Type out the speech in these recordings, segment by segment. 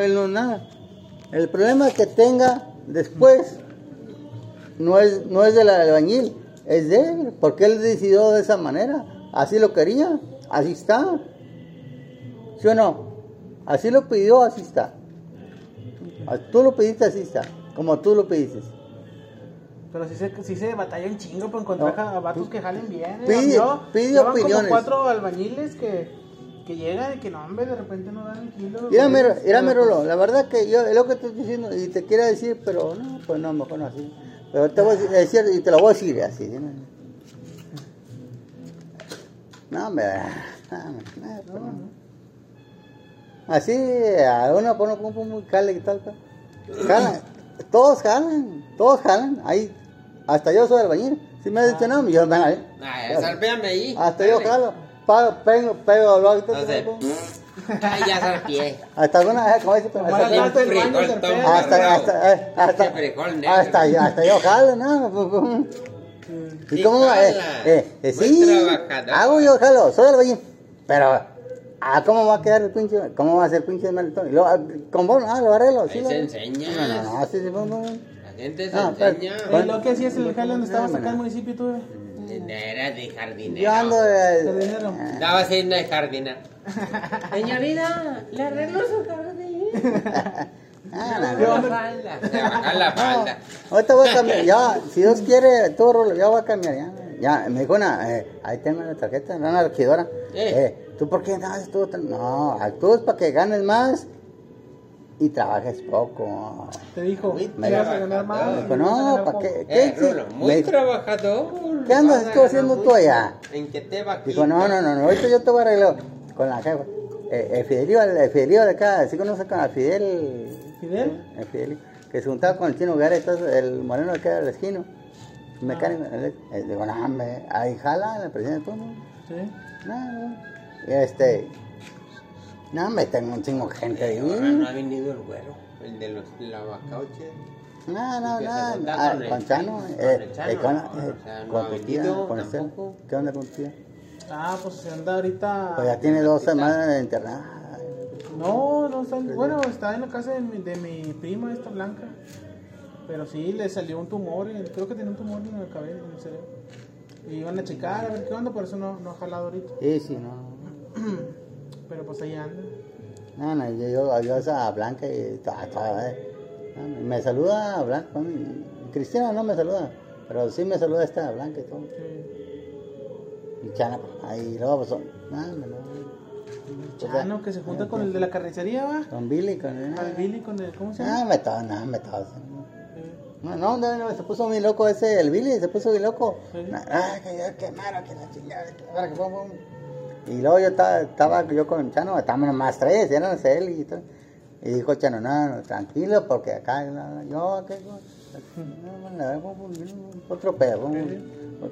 él no nada. El problema que tenga después no es, no es del albañil, es de él, porque él decidió de esa manera. Así lo quería, así está. ¿Sí o no? Así lo pidió, así está. Ah, Tú lo pediste, así está. Como tú lo pediste. Pero si se, si se batalla un chingo para encontrar No. a vatos que jalen bien. ¿eh? Pide- Yo- opiniones. como cuatro albañiles que, que llegan y que no, hombre, de repente no dan el kilo. Mira, mira, mira, pues, Merolo, la verdad que yo es lo que estoy diciendo y te quiero decir, pero no, pues no, mejor no así. Pero te voy a decir y te lo voy a decir así. ¿sí? No, hombre, no, no, no. Así, a uno pone muy cale y tal, tal. Jalan, todos jalan, todos jalan. Ahí, hasta yo soy albañil. Si me has dicho no, yo venga ahí. Ah, salpéame ahí. Hasta yo jalo, pago, pego, pego, lo hago, Entonces, Ay, ya salpié. hasta alguna vez, como dice, pero hasta- el baño, se hasta, hasta, eh, hasta, hasta, hasta yo jalo, ¿no? Pues, pues, ¿Y Sí, cómo va? Eh, eh, eh, sí, hago yo jalo, soy albañil, pero, ah, ¿cómo va a quedar el pinche, cómo va a ser el pinche maletón? Luego, ah, con vos, ah, lo arreglo, sí. Lo se enseña. No, no, no, sí, sí, pues, pues, La gente se pero- enseña. Eh, lo que hacías en el jale donde estabas acá en el municipio tú. Eh. Era de jardinero. yo ando, eh, Jardinero. Estaba haciendo de jardinero. Señorita, le arreglo su jardín. ah, no. baja la- baja la falda. Ahorita voy a cambiar, ya, si Dios quiere, todo Rolo, ya voy a cambiar, ya. Ya, me dijo una, eh, ahí tengo la tarjeta, una regidora. Eh. Eh, ¿tú por qué no haces tú? tan- No, actúas para que ganes más y trabajes poco. Te dijo, te vas a ganar más. Dijo, no, ¿para poco". qué? ¿Qué? Eh, Rulo, muy Me trabajador. ¿Qué andas tú haciendo tú allá? ¿En qué te va Dijo, no, no, no, no, ahorita yo te voy a arreglar con la jefa. Eh, el Fidelio, el Fidelio de acá, ¿sí conoces con el Fidel? ¿Fidel? El Fidelio, que se juntaba con el chino Gara, entonces el moreno de acá del esquino, mecánico. él- eh, digo, no, hombre, ahí jala la presidenta, tú, ¿no? Sí. No, no. Y este, no, me tengo un chingo de gente ahí. Ahora no ha venido el güero, el de los lavacauches. No, no, que se no, junta ah, con el con Chano, Chano, eh, con el Chano, eh, con, no, eh, o sea, no con ha tu tía, venido con tampoco. ¿Qué onda con tu tía? Ah, pues se anda ahorita. Pues ya tiene dos semanas de internada. No, no está. Bueno, está en la casa de mi, de mi prima, esta blanca. Pero sí, le salió un tumor. y- Creo que tiene un tumor en el cabello, en el cerebro. Y iban a checar a ver qué onda, por eso no, no ha jalado ahorita. Sí, sí, no. Pero pues ahí anda. No, no, yo, yo adiós a Blanca y ta- ta- eh. Me saluda Blanca. mm, Cristina no me saluda, pero sí me saluda esta Blanca y todo. Sí. Y Chana, pues, ahí luego pues, no, no, no. Chano, que se junta con el de la carnicería, va. Con Billy, con Al Billy, con el. ¿Cómo se Ah, llama? me estaba, no, me estaba. No, no, no, no, se puso muy loco ese, el Billy, se puso muy loco. Sí. Ah, que ya quemaron, que la chingada, que que pum. Y luego yo estaba, yo con Chano, estábamos nomás tres, eran él y todo. Y dijo Chano, no, no, tranquilo, porque acá, yo, ¿qué? Otro pedo,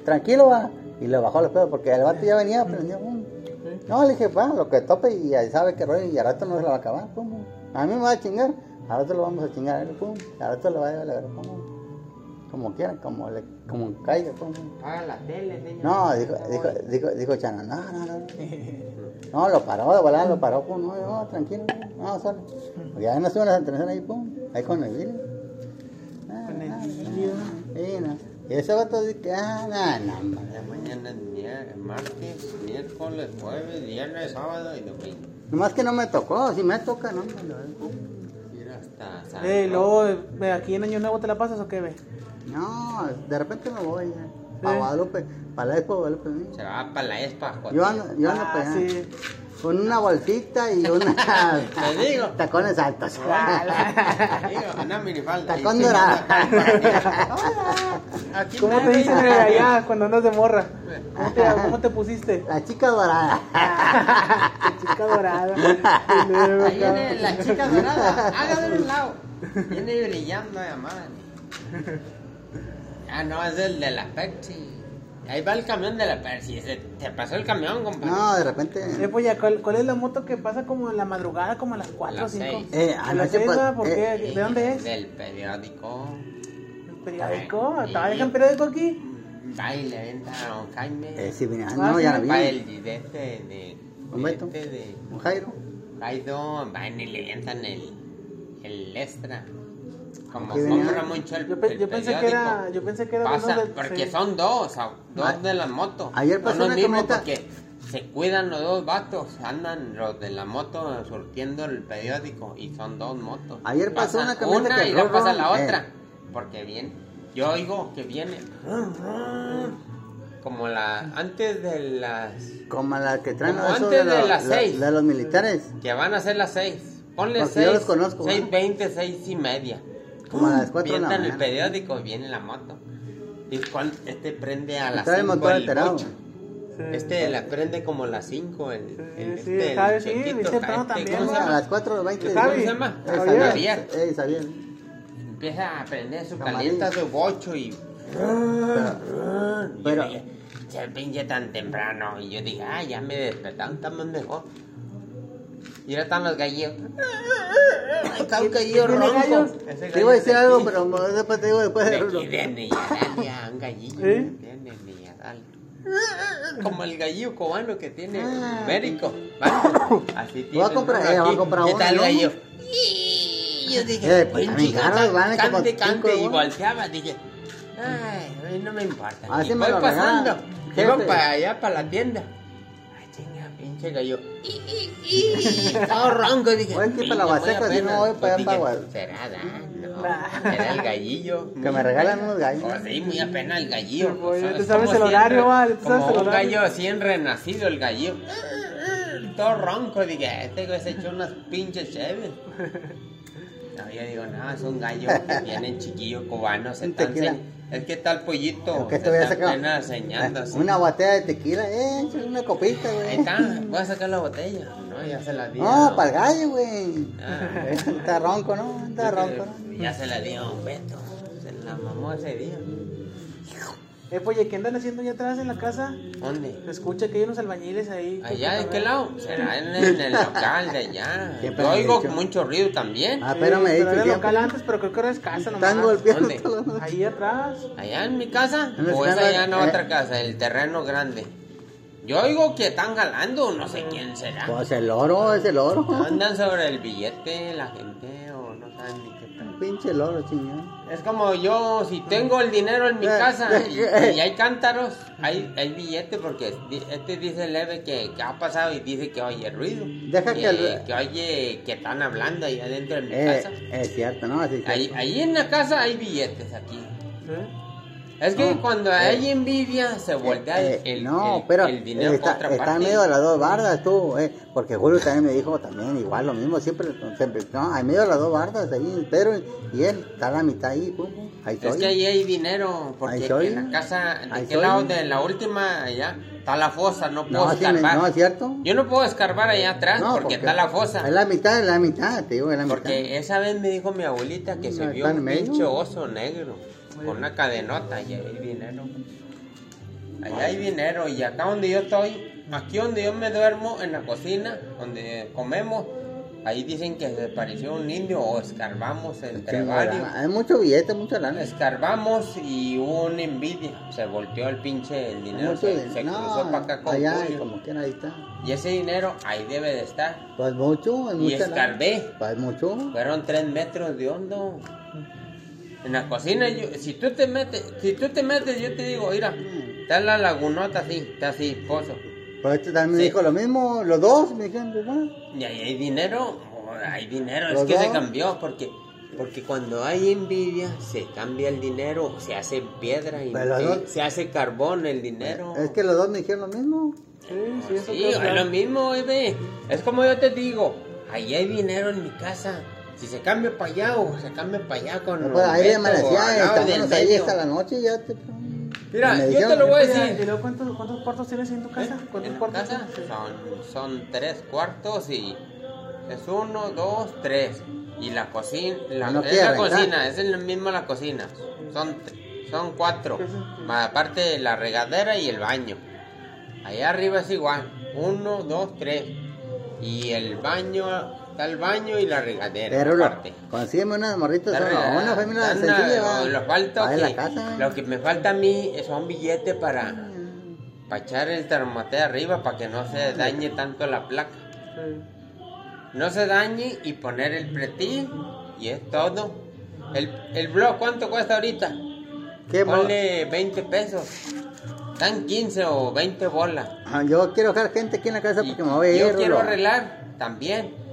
tranquilo va. Y le bajó los pedos, porque el vato ya venía, prendió, pum. Sí. No, le dije, va, lo que tope y ahí sabe que rollo y al rato no se la va a acabar, pum, pum. A mí me va a chingar, al rato lo vamos a chingar pum. Al rato le va a verga, pum, pum. Como quieran, como, le, como caiga, pum. Paga la tele, señor. No, dijo, dijo, dijo, dijo Chano, no, no, no. No, lo paró de volar, lo paró, pum, no, no, tranquilo, no, solo. Porque ya no suben las entrenaciones ahí, pum, ahí con el Billy. Ah, Con el ah, ah, Sí, no. Y ese vato dice que, ah, no, no, mañana es martes, miércoles, jueves, viernes, sábado y domingo. Nomás que no me tocó, si me toca, no, hasta San Eh, luego, aquí en Año Nuevo te la pasas o qué, ve? No, de repente me voy ya. Sí. A Guadalupe, para la Expo Guadalupe. ¿sí? Se va para la espa, joder. Yo ando, yo ando Ah, para allá. sí. Con una bolsita y una. Te digo. Tacones altos. Digo, una minifalda. Tacón dorado. Hola, aquí ¿Cómo te dicen eh, allá cuando andas de morra? ¿Cómo te, cómo te pusiste? La chica dorada. Chica dorada. Y luego Ahí viene la chica dorada. Hágase de un lado. Viene brillando de madre. Ah, no, es el de la Pepsi. Ahí va el camión de la Pepsi. Se, te pasó el camión, compadre. No, de repente. Eh, pues ya, ¿cuál, cuál es la moto que pasa como en la madrugada, como a las 4 o las 5? seis. Eh, ¿A las anoche 6, pues, ¿Por eh, qué? ¿De dónde es? Del periódico. ¿El periódico? Sí. ¿Estaba en periódico aquí? Va y le venta a don Jaime. Eh, sí, vine. Ah, Ah, no, sí, ya la Va vi. el gidete de. ¿Un Beto? de. Un Jairo. Jairo, van y le ventan el. el extra. Como Aquí venía- mucho el, Yo, pe- el yo pensé que era, yo pensé que era de pasa, porque sí. son dos, dos Ah, de las motos. ayer pasó Son los una camioneta- porque se cuidan los dos vatos, andan los de la moto surtiendo el periódico y son dos motos. Ayer pasó Pasa una camioneta una que y no pasa ron, la otra, eh. porque viene. Yo oigo que viene como la antes de las Como la que traen Como antes de las la- seis. de los militares. que van a ser las seis. Ponle Porque seis, yo los conozco, seis ¿no? veinte, seis y media. Como a las cuatro de la Vientan el mañana. periódico y viene la moto. Y cuan- este prende a las Trae el 5 motor el alterado. bocho. Sí. Este la prende como a las 5 el, el, sí, este, el Javi, sí, chiquito, este, también, ¿cómo se A llama? las 4.20. Javi. ¿Cómo se llama? Eh, Javier. Javier. Eh, Javier. Empieza a prender su calienta su bocho y Pero, pero- se pinche tan temprano. Y yo dije, ah, ya me despertaron, estamos mejor. Y ahora están los gallos. Está un gallo ¿Tiene ronco. te iba a gallo decir de algo, pero después te digo después de De aquí de Neyaralia, un gallillo. Neyaralia. Como el gallillo cubano que tiene Ah. Américo. Vale. Así tiene. Voy a comprar- eh, voy a comprar ¿Qué uno, tal ¿no? gallo? Y yo dije, Eh, pues, cante, cante. Y volteaba, dije, ay, no me importa. Así y me voy pasando. Jefe. para allá, para la tienda. Pinche gallo. Todo ronco. Dije, Voy aquí para "Niña, la Huasteca, si apenas". no voy para allá, para Guad- ¿Será, da? No, era el gallillo. Que me regalan unos gallos. Oh, sí, muy apenas el gallillo. Sí, pues, sabes como el horario, siempre- va, ya te sabes como el un horario. gallo así renacido, el gallillo. Todo ronco, dije, este güey se echó unas pinches cheves. No, yo digo, no, es un gallo que viene chiquillo cubano, se Es que está el pollito, Que te voy a sacar una botella de tequila, eh, una copita, Ahí güey. está, voy a sacar la botella. No, ya se la di. No, para el gallo, güey. Ah. Está ronco, ¿no? Está ronco, ¿no? Ya se la dio un Beto. Se la mamó ese día. Eh, pues, ¿y ¿qué andan haciendo allá atrás en la casa? ¿Dónde? Se escucha que hay unos albañiles ahí. ¿Allá de que- qué lado? Será en, en el local de allá. Yo oigo dicho. mucho ruido también. Ah, pero me dice era local antes, pero creo que ahora es casa nomás. Están golpeando ¿Dónde? Ahí atrás. ¿Allá en mi casa? En ¿O es allá en eh. otra casa? El terreno grande. Yo oigo que están jalando, no sé quién será. Pues el oro, es el oro. Andan sobre el billete la gente o no saben ni qué tal. Pinche loro, chingón. Es como yo, si tengo el dinero en mi Eh, casa eh, y, eh. y hay cántaros, hay, hay billete porque este dice leve que, que ha pasado y dice que oye ruido. Deja que el- que oye que están hablando ahí adentro de mi Eh, casa. es cierto, ¿no? Así Ahí, ahí en la casa hay billetes aquí. ¿Sí? Es que No, cuando eh, hay envidia se voltea Eh, el, no, el- pero el dinero está, otra está en parte. medio de las dos bardas tú, eh, porque Julio también me dijo también igual lo mismo, siempre, siempre no, en medio de las dos bardas ahí, Pedro y él, está a la mitad ahí, pum, pum, ahí Es que ahí hay dinero, porque en la casa, ¿de Ahí qué soy. lado? De la última allá, está la fosa, no puedo no, sí, escarbar. no, es cierto. Yo no puedo escarbar allá atrás porque, está la fosa. Es la mitad, es la mitad, te digo, es la mitad. Porque esa vez me dijo mi abuelita que se vio un pinche oso negro con una cadenota y ahí hay dinero. Allá hay dinero y acá donde yo estoy, aquí donde yo me duermo, en la cocina, donde comemos, ahí dicen que se pareció un indio o escarbamos entre varios. Hay mucho billete, mucha lana. Escarbamos y hubo una envidia. Se volteó el pinche el dinero, Mucho se, se No, cruzó para acá con allá, como quiera, ahí está. Y ese dinero ahí debe de estar. Pues mucho, hay Y lana. escarbé. Pues mucho. Fueron tres metros de hondo. En la cocina, yo, si tú te metes, si tú te metes, yo te digo, mira, está la lagunota así, está así, pozo. Pues este también me Sí. dijo lo mismo, los dos me dijeron, pues, bueno. Y ahí hay dinero, oh, hay dinero, es que se dos. cambió, porque porque cuando hay envidia, se cambia el dinero, se hace piedra y, y dos- se hace carbón el dinero. Es que los dos me dijeron lo mismo. Sí, sí, eso Sí, es lo mismo, bebé. Es como yo te digo, ahí hay dinero en mi casa. Si se cambia para allá o se cambia para allá con Pues ahí amanecía, ahí hasta la noche ya te... Mira, yo dijeron te lo voy a decir. ¿Y luego cuántos, cuántos cuartos tienes en tu casa? ¿Eh? ¿Cuántos ¿En cuartos casa? Son, son tres cuartos y es uno, dos, tres. Y la cocina, la, No es la rentar. cocina, es el mismo la cocina. Son, son cuatro. Más aparte la regadera y el baño. Allá arriba es igual. Uno, dos, tres. Y el baño, está el baño y la regadera. Pero lo, consígueme unas morritas, regalada. una familia sencilla. Lo, falta que- la casa. lo que me falta a mí son billetes para, para echar el termomate arriba para que no se dañe tanto la placa. No se dañe y poner el pretil y es todo. El, el blog, ¿cuánto cuesta ahorita? ¿Qué Ponle 20 pesos. Están 15 o 20 bolas. Ah, Yo quiero dejar gente aquí en la casa Y porque me voy a ir. yo quiero arreglar también.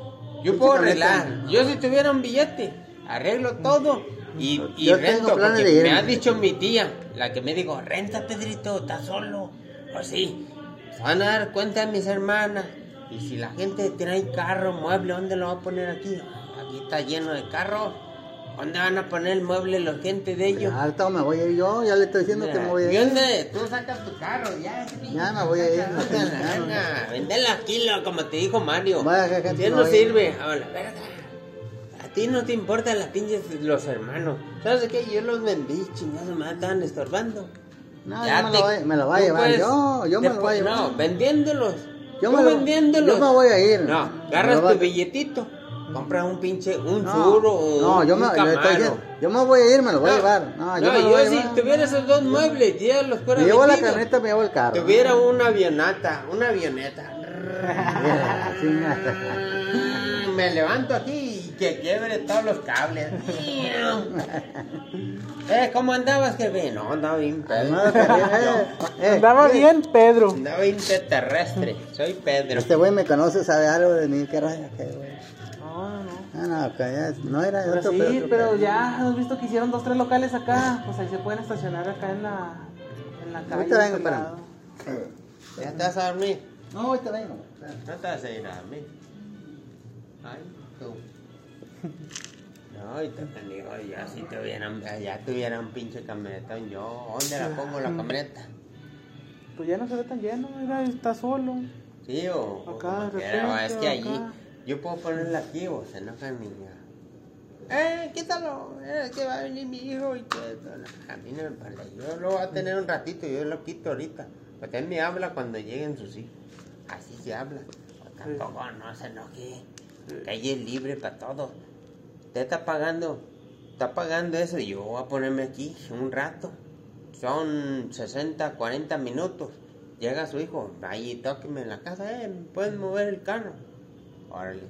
Yo puedo arreglar. Yo si tuviera un billete, arreglo todo. Y, y Yo rento, porque me ha dicho mi tía, la que me dijo, renta Pedrito, estás solo. Pues sí, se van a dar cuenta mis hermanas. Y si la gente trae carro, mueble, ¿dónde lo va a poner aquí? Aquí está lleno de carros. ¿Dónde van a poner el mueble la gente de ellos? Ya, ahorita me voy a ir yo, ya le estoy diciendo que me voy a ¿Y ir. dónde? Tú sacas tu carro, ya. Ya me voy a ir, no aquí, como te dijo Mario. Vaya, que no no sirve, a la verga. A ti no te importan las pinches los hermanos. ¿Sabes qué? Yo los vendí, chingados, me estaban estorbando. No, Ya yo me te- lo voy, me lo voy a llevar puedes- yo, yo me lo voy a llevar. No, vendiéndolos. Yo me lo- vendiéndolos. yo me voy a ir. No, agarras tu billetito. Compras un pinche, un No, o no, yo un me, camaro. diciendo, yo me voy a ir, me lo voy a llevar. No, yo no, me lo voy a si tuviera esos dos muebles, ya los fuera Me llevo la camioneta, me llevo el carro. Tuviera una avioneta, una avioneta. Me levanto aquí y que quiebre todos los cables. eh, ¿cómo andabas, jefe? No, andaba bien que- eh, eh, Andaba eh, bien, Pedro. Andaba interterrestre. Soy Pedro. Este güey me conoce, sabe algo de mí, qué raya, qué güey. Ah, no, que ya- no era Pero otro, sí, otro pero ya has visto que hicieron dos, tres locales acá. Pues ahí se pueden estacionar acá en la, en la calle. Ahorita vengo, lado. ¿Ya te vas a dormir? No, ahorita vengo. No te vas a ir a dormir. Ay, tú. No, y te digo, ya si tuvieran, ya tuvieran un pinche camionetón yo, ¿dónde la pongo la camioneta? Pues ya no se ve tan lleno, mira, está solo. Sí, o, o Acá, de o es que allí, acá. Yo puedo ponerla aquí o se enojan ni Eh, quítalo, eh, que va a venir mi hijo y que... A mí no me parece, yo lo voy a tener un ratito, yo lo quito ahorita. Porque él me habla cuando lleguen sus hijos. Así se habla. O tampoco no se enoje. Calle libre para todos. Usted está pagando, está pagando eso y yo voy a ponerme aquí un rato. Son 60, 40 minutos. Llega su hijo, ahí tóqueme en la casa, eh, ¿me ¿pueden mover el carro? Órale.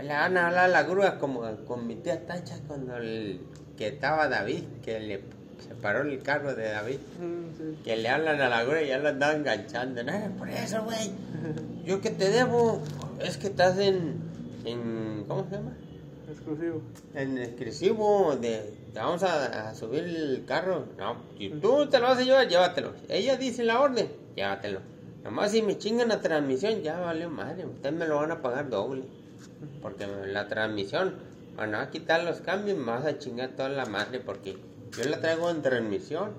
Le van a hablar a la grúa como con mi tía Tacha cuando el, que estaba David, que le separó el carro de David. Que le hablan a la grúa y ya lo andaban enganchando. No, por eso, güey. Yo que te debo, es que estás en, en ¿cómo se llama? Exclusivo. En exclusivo de, te vamos a, a subir el carro. No, si tú te lo vas a llevar, llévatelo. Ella dice la orden, llévatelo. Nomás si me chingan la transmisión, ya valió madre. Ustedes me lo van a pagar doble. Porque la transmisión, van a quitar los cambios, me vas a chingar toda la madre. Porque yo la traigo en transmisión,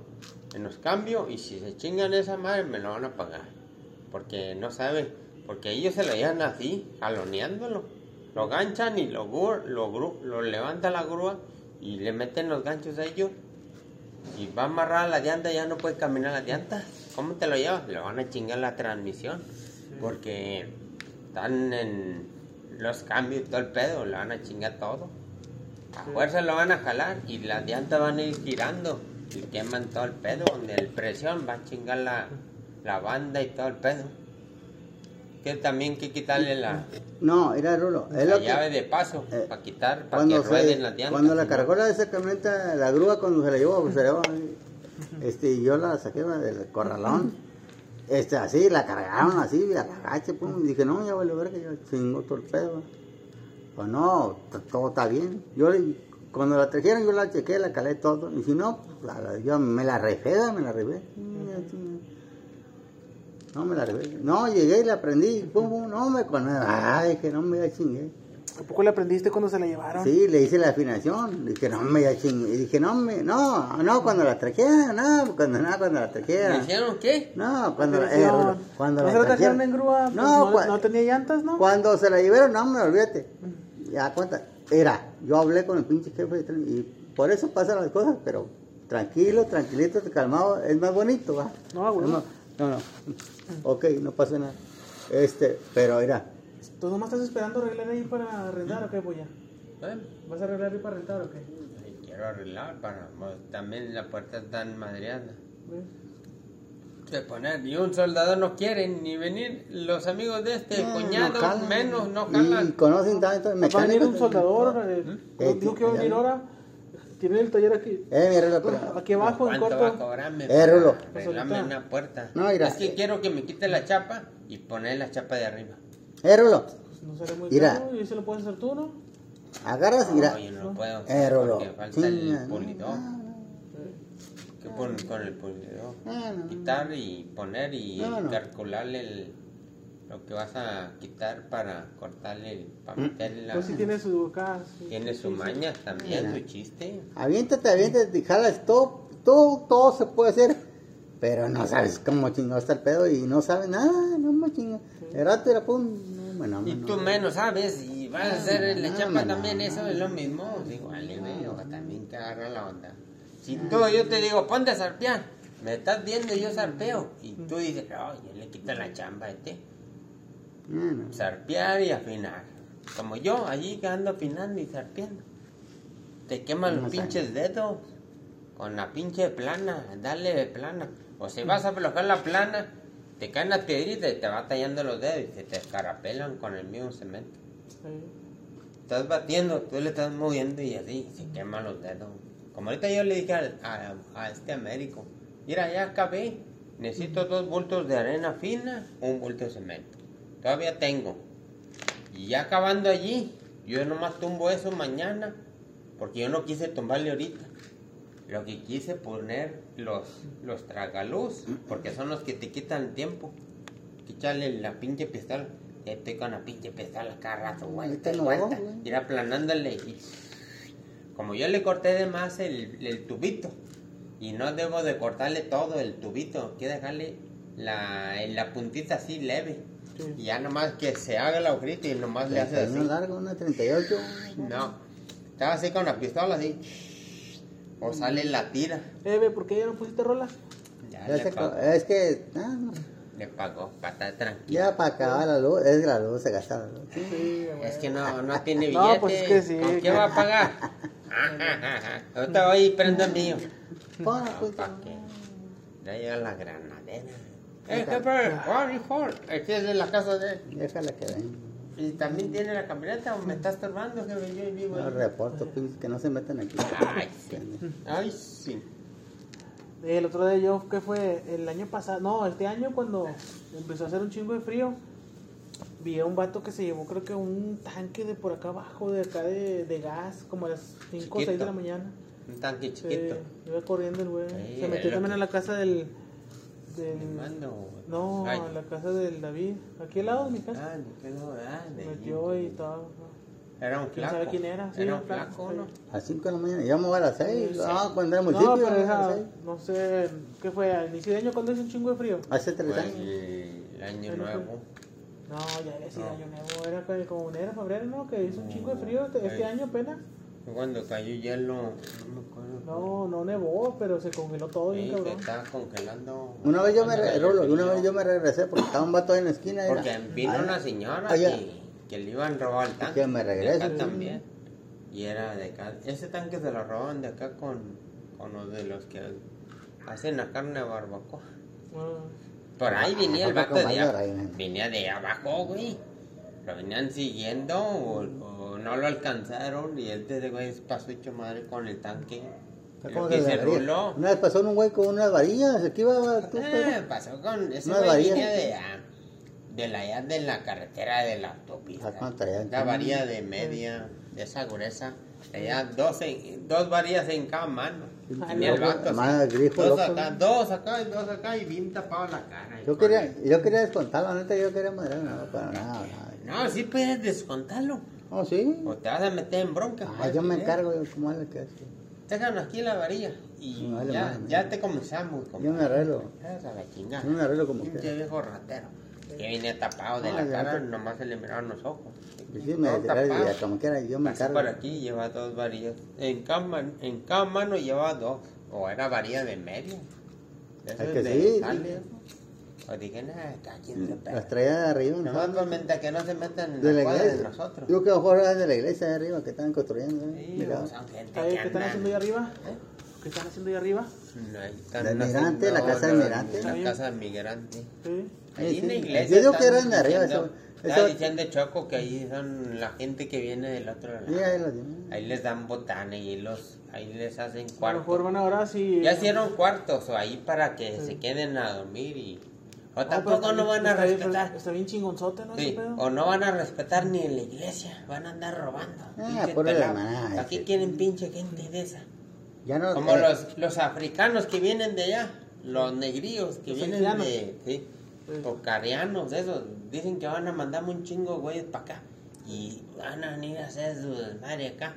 en los cambios, y si se chingan esa madre, me lo van a pagar. Porque no saben, porque ellos se lo llevan así, jaloneándolo. Lo ganchan y lo, lo, lo levanta la grúa y le meten los ganchos a ellos. Y va amarrada la llanta, ya no puede caminar la llanta. ¿Cómo te lo llevas? Le van a chingar la transmisión. Porque están en los cambios y todo el pedo, le van a chingar todo. A fuerza lo van a jalar y las llantas van a ir girando y queman todo el pedo. Donde el presión va a chingar la, la banda y todo el pedo. Que también hay que quitarle la, No, era Rulo. Es la lo que, llave de paso eh, para quitar, para que cuando, rueden se, las llantas. cuando la ¿no? cargó la, esa camioneta, la grúa, cuando se la llevó, pues se la llevó. Este, y yo la saqué del corralón. Este, así, la cargaron así, a la gacha, pum. Y dije, no, ya vale ver que yo chingo todo el pedo. Pues no, todo está bien. Yo, le- cuando la trajeron, yo la chequé, la calé todo. Y si no, pues, la- la- yo me la refé, me la refé. No, me la refé. No, llegué y la prendí, pum, pum, no me con Ay, que no me ya chingué. ¿A poco le aprendiste cuando se la llevaron? Sí, le hice la afinación. Dije, no, me ya chingue. Y dije, no, me, no, no, cuando la trajeron, no, cuando, no, cuando la ¿Me trajeron. hicieron qué? No, cuando, la- eh, cuando ¿No la se la trajeron trajeron. en grúa? Pues No, no, tenía llantas, ¿no? Cuando se la llevaron, no, me olvídate. Ya cuenta, era, yo hablé con el pinche jefe de tren y por eso pasan las cosas, pero tranquilo, tranquilito, calmado, es más bonito, va. No, güey. No, no, no. Ok, no pasa nada. Este, pero era, ¿Tú nomás estás esperando arreglar ahí para rentar o qué, polla? Bueno, ¿Vas a arreglar ahí para rentar o qué? ay, quiero arreglar para... pues, También la puerta está madreada. ¿Ves? de poner. Y un soldado no quiere ni venir. Los amigos de este No, cuñado, no jalan. menos, no Y jalan. conocen tanto Va a venir mecánicos. un soldador, eh, Eh, a ya. venir ahora. Tiene el taller aquí. Eh, mi Rulo, pero- Aquí abajo, en ¿Cuánto va a corto. cobrarme? Eh, Rulo. arreglarme Pues una puerta. No, mira. Es que quiero que me quite la chapa y poner la chapa de arriba. Eh, Rulo, No será muy Mira. caro. Y eso lo puedes hacer tú, ¿no? agarras y mira. No, yo no puedo. Eh, Rulo. Porque falta el Chinga, pulidor. no, ¿Qué ponen con el pulidor? no, no. Quitar y poner y No, no. calcularle el, lo que vas a quitar para cortarle, para Mm. meterle la... Pues sí tiene su acá. sí. Tiene su maña también, Mira. su chiste. Aviéntate, aviéntate, jalas todo, todo, todo se puede hacer, pero no sabes cómo chingado está el pedo y no sabes nada, no me chinga. El rato era pum, no, bueno, Y tú no. menos sabes, y vas a hacer la no, chapa no, también, no, eso no, es lo mismo. Digo, vale, veo, también que agarra la onda. Si tú, yo te digo, ponte a zarpear, me estás viendo y yo zarpeo, y tú dices, no, yo le quito la chamba a este. No. Zarpear y afinar. Como yo, allí que ando afinando y zarpeando. Te queman los pinches dedos con la pinche plana, dale de plana. O si vas a aflojar la plana, te caen las piedritas y te va tallando los dedos y se te escarapelan con el mismo cemento. Sí. Estás batiendo, tú le estás moviendo y así se queman los dedos. Como ahorita yo le dije al- a, a este Américo, mira, ya acabé, necesito dos bultos de arena fina, un bulto de cemento. Todavía tengo. Y ya acabando allí, yo nomás tumbo eso mañana, porque yo no quise tumbarle ahorita. Lo que quise poner los, los tragaluz, porque son los que te quitan tiempo. Quitarle la pinche pistola. Estoy con la pinche pistola cada rato, vuelta y no, vuelta. güey. Ir aplanándole. Y como yo le corté de más el, el tubito, y no debo de cortarle todo el tubito, hay que dejarle la, en la puntita así leve. Sí. Y ya nomás que se haga el agujerito y nomás le hace así. largo, una 38. No, estaba así con la pistola así. O sale la tira. Eh, ve, ¿por qué ya no pusiste rolas? Ya Ya le pagó, es que, ah, no. le pagó, para estar tranquilo. ya para acabar la luz, es que la luz se gasta la luz. Sí. Es que no, no tiene billete. No, pues es que sí. ¿Con qué va a pagar? Ahorita voy y prendo el mío. Pues, ¿para qué? Ya llega la granadera. Jefe, hijo, aquí es de la casa de él. Déjala que ven. ¿Y también tiene la camioneta o me estás estorbando, jefe? Yo vivo No ahí. reporto, pinches, que no se metan aquí. Ay, sí. Ay, sí. El otro día yo, ¿qué fue? El año pasado, no, este año cuando empezó a hacer un chingo de frío, vi a un vato que se llevó creo que un tanque de por acá abajo, de acá de, de gas, como a las 5 o 6 de la mañana. Un tanque chiquito. iba corriendo el güey. Sí, se metió también a la casa del... del Me mando. no, Ay. a la casa del David, aquí al lado de mi casa. Ah, ah, de Se allí. metió y todo. Era un ¿Quién flaco. sabe quién era? Sí, era un flaco, flaco. ¿no? A 5 de la mañana, voy a las 6. Sí. Ah, cuando era municipio. No, pero a no sé, ¿qué fue? ¿Al inicio de año cuando hizo un chingo de frío? Hace 3 Fue años. el año Pero nuevo. No, ya había sido No. año nuevo, era como enero, febrero, ¿no? Que hizo un chingo de frío este, este Sí. año apenas. Fue Cuando cayó hielo, no me acuerdo. No, no nevó, pero se congeló todo bien Sí, se cabrón. estaba congelando. Una vez yo me, Cuando re- cayó Rolo, el una vez yo me regresé porque estaba un vato ahí en la esquina. era- Porque vino Ah, una señora allá. que, que le iban a robar el tanque. Que me regrese. También. Y era de acá. Ese tanque se lo roban de acá con, con los de los que hacen la carne de barbacoa. Ah, Por ahí venía el ¿A vato de ahí? Venía de abajo, güey. Lo venían siguiendo o, o no lo alcanzaron y este güey pasó hecho madre con el tanque. Lo que que se ruló. Una vez pasó un güey con unas varillas. Aquí iba tú, Eh, pero- pasó con güey varilla. de, ah, de la allá de la carretera de la autopista. Ah. Una varilla de media, de esa gruesa. Tenía dos, en- dos varillas en cada mano. Ah, Tenía el vato grifo, dos loco, acá, ¿no? dos acá y dos acá y bien tapado la cara. Yo quería, yo quería descontar, la neta, yo quería madrear, no, para nada, nada. No, sí puedes descontarlo. Oh, sí. O te vas a meter en bronca. Ah, yo me encargo, yo como es que. Déjanos aquí la varilla. Y No, vale ya, ya te comenzamos. Yo compadre. me arreglo. La. Yo me arreglo como quiera. viejo ratero. Que venía tapado de Ah, la ya cara, te- nomás se le miraron los ojos. Y sí, me ya como quiera, yo me encargo. por aquí lleva dos varillas. En cada, en cada mano lleva dos. O era varilla de media. De esas Es que de sí. O traía de arriba, Nomás ¿no? que no se metan en De la la cuadra de iglesia. nosotros. Yo que mejor era de la iglesia de arriba que estaban construyendo. ¿eh? Sí, Mira. o son gente ¿Ahí que ¿Qué están haciendo ahí arriba? ¿Eh? ¿Qué ¿Qué están haciendo ahí arriba? No, están haciendo migrante, la casa del la- migrante. La casa del migrante. Sí. Ahí Sí, en la iglesia. Yo digo que están eran de arriba, eso- diciendo Choco que ahí son la gente que viene del otro lado. Sí, ahí lo tiene. Ahí les dan botana y los, ahí les hacen A lo cuartos. mejor van ahora sí. Ya hicieron cuartos o ahí para que se queden a dormir y... O tampoco no van a está bien- respetar. Está bien chingonzote, ¿no? Ese Sí, pedo. o no van a respetar ni en la iglesia, van a andar robando. Ah, pinches puro pelados. hermana, ¿Para qué ese. quieren pinche gente de esa? Ya no, Como eh, los, los africanos que vienen de allá, los negríos que Los vienen de, sí, Sí. o carianos, esos, dicen que van a mandarme un chingo de güeyes para acá y van a venir a hacer su desmadre acá.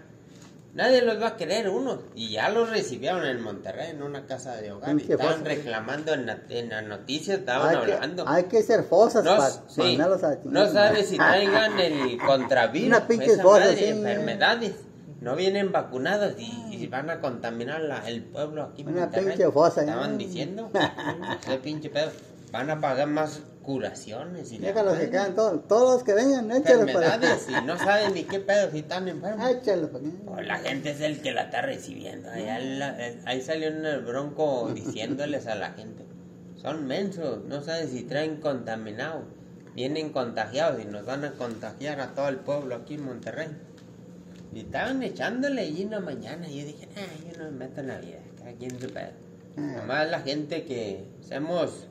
Nadie los va a querer uno y ya los recibieron en Monterrey en una casa de hogar y estaban cosa. reclamando en, la- en las noticias, estaban hay, que, hablando. hay que ser fosas No, para sí, mandarlos a no sabes si traigan el contravirus, esa cosa, madre, sí. enfermedades. No vienen vacunados y, y van a contaminar la- el pueblo aquí en Una Monterrey. pinche fosa, Estaban diciendo, ese pinche pedo. Van a pagar más curaciones y Déjalos que quedan todos, todos los que vengan, échalos para enfermedades y no saben ni qué pedo si están enfermos. Échalos para Pues la gente es el que la está recibiendo. Allá la- eh, ahí salió en el bronco diciéndoles a la gente. Son mensos, no saben si traen contaminado. Vienen contagiados y nos van a contagiar a todo el pueblo aquí en Monterrey. Y estaban echándole allí en la mañana. Y yo dije, ah, yo no me meto en la vida, cada quien su pedo. Ah. Nomás la gente que somos,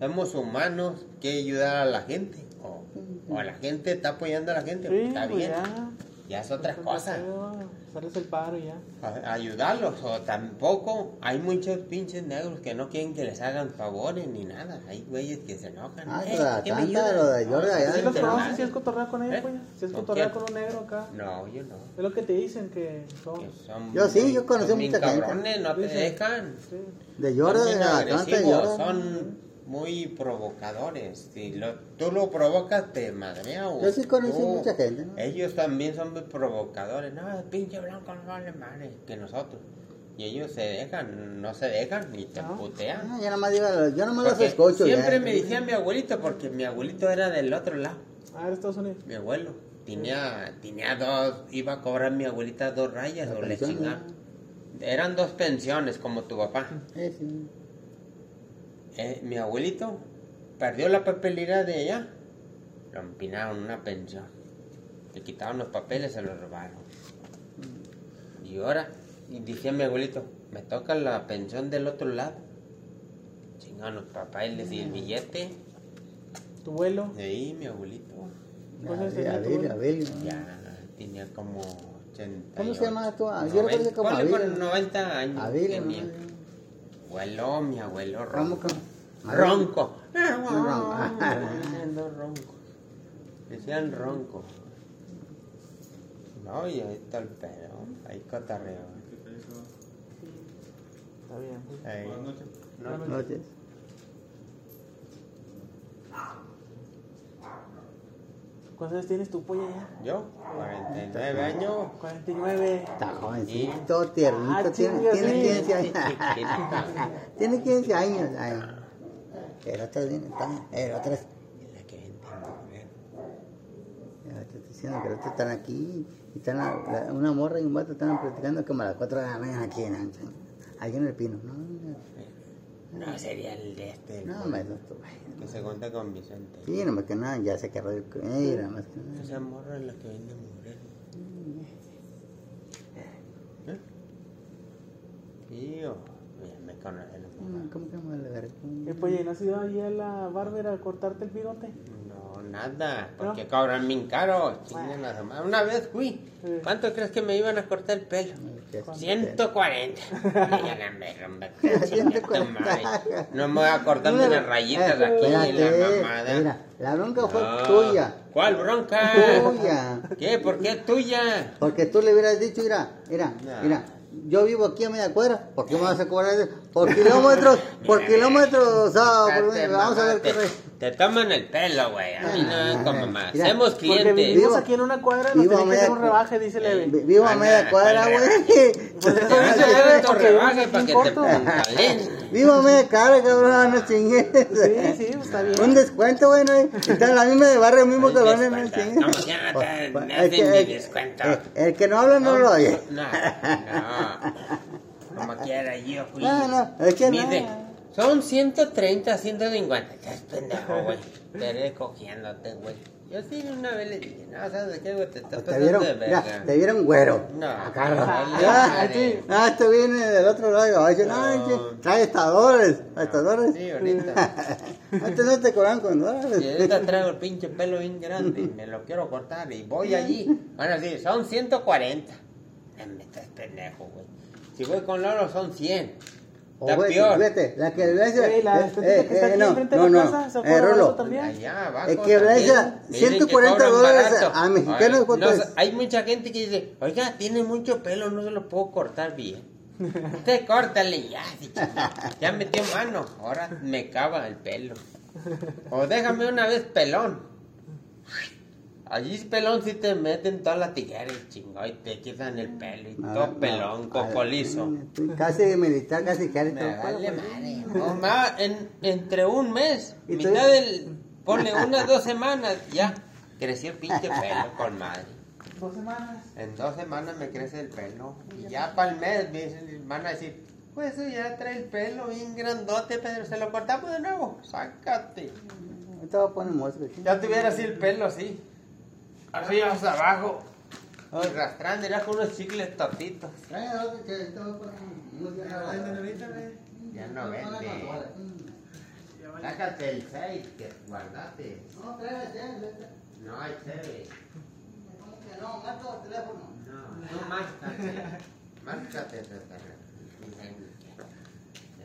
somos humanos, que ayudar a la gente. O, o la gente está apoyando a la gente, Sí, está pues bien. ya. Ya es otra cosa Sales el paro ya. a- ayudarlos o tampoco hay muchos pinches negros que no quieren que les hagan favores ni nada hay güeyes que se enojan Ah, "Eh, ¿por qué me Atlanta, ayudan?" lo de allá ¿Sí en los conoces? ¿Si es cotorrear con ellos, ¿Eh? pues? Si es ¿Con cotorrear quién? con un negro acá. no yo no Es lo que te dicen que son. que son Yo sí, yo conocí mucha gente. cabrones, no te dejan Sí. De bien de Georgia. son muy provocadores si lo, tú lo provocas te madrea o Yo sí conocí tú- mucha gente, ¿no? ellos también son muy provocadores no pinche blanco no vale madre que nosotros y ellos se dejan no se dejan ni te No. putean Ah, yo nada más digo, yo nada más los escucho. Siempre ya. me decía mi abuelito, porque mi abuelito era del otro lado. Ah, de Estados Unidos. Mi abuelo tenía, tenía dos, iba a cobrar mi abuelita dos rayas La o le chingaba. Eran dos pensiones como tu papá. Sí, sí. Eh, mi abuelito perdió la papelera de ella, lo empinaron una pensión. Le quitaron los papeles, se los robaron. Y ahora, y decía mi abuelito, me toca la pensión del otro lado. Chingaron los papeles y el billete. Tu vuelo. De ahí, mi abuelito. ¿Cuántos años Abel, tenía tu Abel, abuelo? Abel, ¿no? Ya tenía como 80. ¿Cómo se llama tú? Yo conocí como Ponle por Abel. 90 años. Abuelo, mi abuelo ¿Cómo ronco. que? Ronco. ronco. Ronco. Decían ronco. No, y ahí está el pedo. Ahí cotarreo. Está bien. pues. Ahí. Buenas No, Noches. ¿Cuántos años tienes tu polla ya? Yo, 49 años. 49. Está jovencito, tiernito, Ah, tiene, tiene sí. 15 años. Tiene 15 años. ay. El otro está, el otro es, La que vende mujer. ya te estoy diciendo que el otro están aquí, y están la- la- una morra y un vato están platicando como a las 4 de la mañana aquí en aquí en el pino, no, No, sería el de este. el no, me lo tuve. Que se cuenta con Vicente. Sí, nomás que nada, ya se quedó el eh, nada más que nada. Esa morra es la que vende mujer. ¿Eh? Tío, me conoce la morra. ¿Cómo que me le veré? ¿Qué polla? ¿No has ido allí a la bárbara a cortarte el bigote? No, nada, ¿No? porque cobran bien caro. Una vez fui. ¿Cuánto crees que me iban a cortar el pelo? ¿Qué? 140. Y ya la me rompe. Chinga tu 140. madre. No me voy a cortar unas rayitas Eh, aquí la mamada. Mira, la bronca fue No. tuya. ¿Cuál bronca? Tuya. ¿Qué? ¿Por qué tuya? Porque tú le hubieras dicho, mira, mira, No. mira, yo vivo aquí a media cuadra, ¿por qué me vas a cobrar? Por kilómetros, por kilómetros, o sea, por- Cállate, vamos a ver qué te, te toman el pelo, güey. A mí Ah, no como más. mira, Hacemos Porque clientes. vivimos Vivo- aquí en una cuadra, nos tienen que hacer un rebaje, dice Leve. Vi- Vivo a media cuadra, ¿cuál güey. Pues eso dice Leve, tu porque rebaje para que te. Vivo a media cuadra, cabrón, no chingues. Sí, sí, está bien. Un descuento, güey, ¿no? Está en la misma de barrio, mismo que lo no chingues. Como que no te- Pues, me el hacen que- mi el- descuento. el- El que no habla no lo oye. No, no. Como quiera, yo fui. No, no, es que Mide, no. son 130, 150. Estás pendejo, güey. Estaré cogiéndote, güey. Yo sí una vez le dije, no, ¿sabes de qué, güey? Te estás Te vieron, de mira, verga. te vieron güero. No, Acá, vale, ah, madre. ah, este viene del otro lado. y va a decir, no, No. che, trae hasta dólares, hasta dólares. Sí, ahorita. Antes no te cobran con Y dólares. ahorita traigo el pinche pelo bien grande y me lo quiero cortar y voy allí. A decir, son 140. Eh, Me estás pendejo, güey. Si voy con Lolo son 100. O vete, peor. vete, la que Valencia. Ey, la eh, eh, que está eh, aquí no, no, de la no, casa, ¿se Rolo, también? Allá abajo Es que Valencia, también. Dicen que 140 cobran dólares barato. a mexicanos, ¿cuánto no, es? Hay mucha gente que dice, oiga, tiene mucho pelo, no se lo puedo cortar bien. Usted córtale ya, ya metió mano, ahora me cava el pelo. O déjame una vez pelón. Allí pelón si te meten todas las tijeras, chingo, y te quitan el pelo y No, todo no, pelón, no, cocolizo. Casi militar, casi que Me vale madre. No, ma, en, entre un mes, ¿Y tú? mitad del. Ponle unas dos semanas, ya. Creció el pinche pelo con madre. Dos semanas. En dos semanas me crece el pelo. Y ya para el mes me van a decir, pues eso ya trae el pelo bien grandote, Pedro. Se lo cortamos de nuevo. Sácate. Ahorita voy a poner. Ya tuviera así el pelo así. Así hasta abajo. Y rastrando, era con unos chicles a música. Ya no vende. Sácate el 6 que guardaste. No, trae el teléfono. No hay chévere. No, marca el teléfono. No, no márcate. Márcate.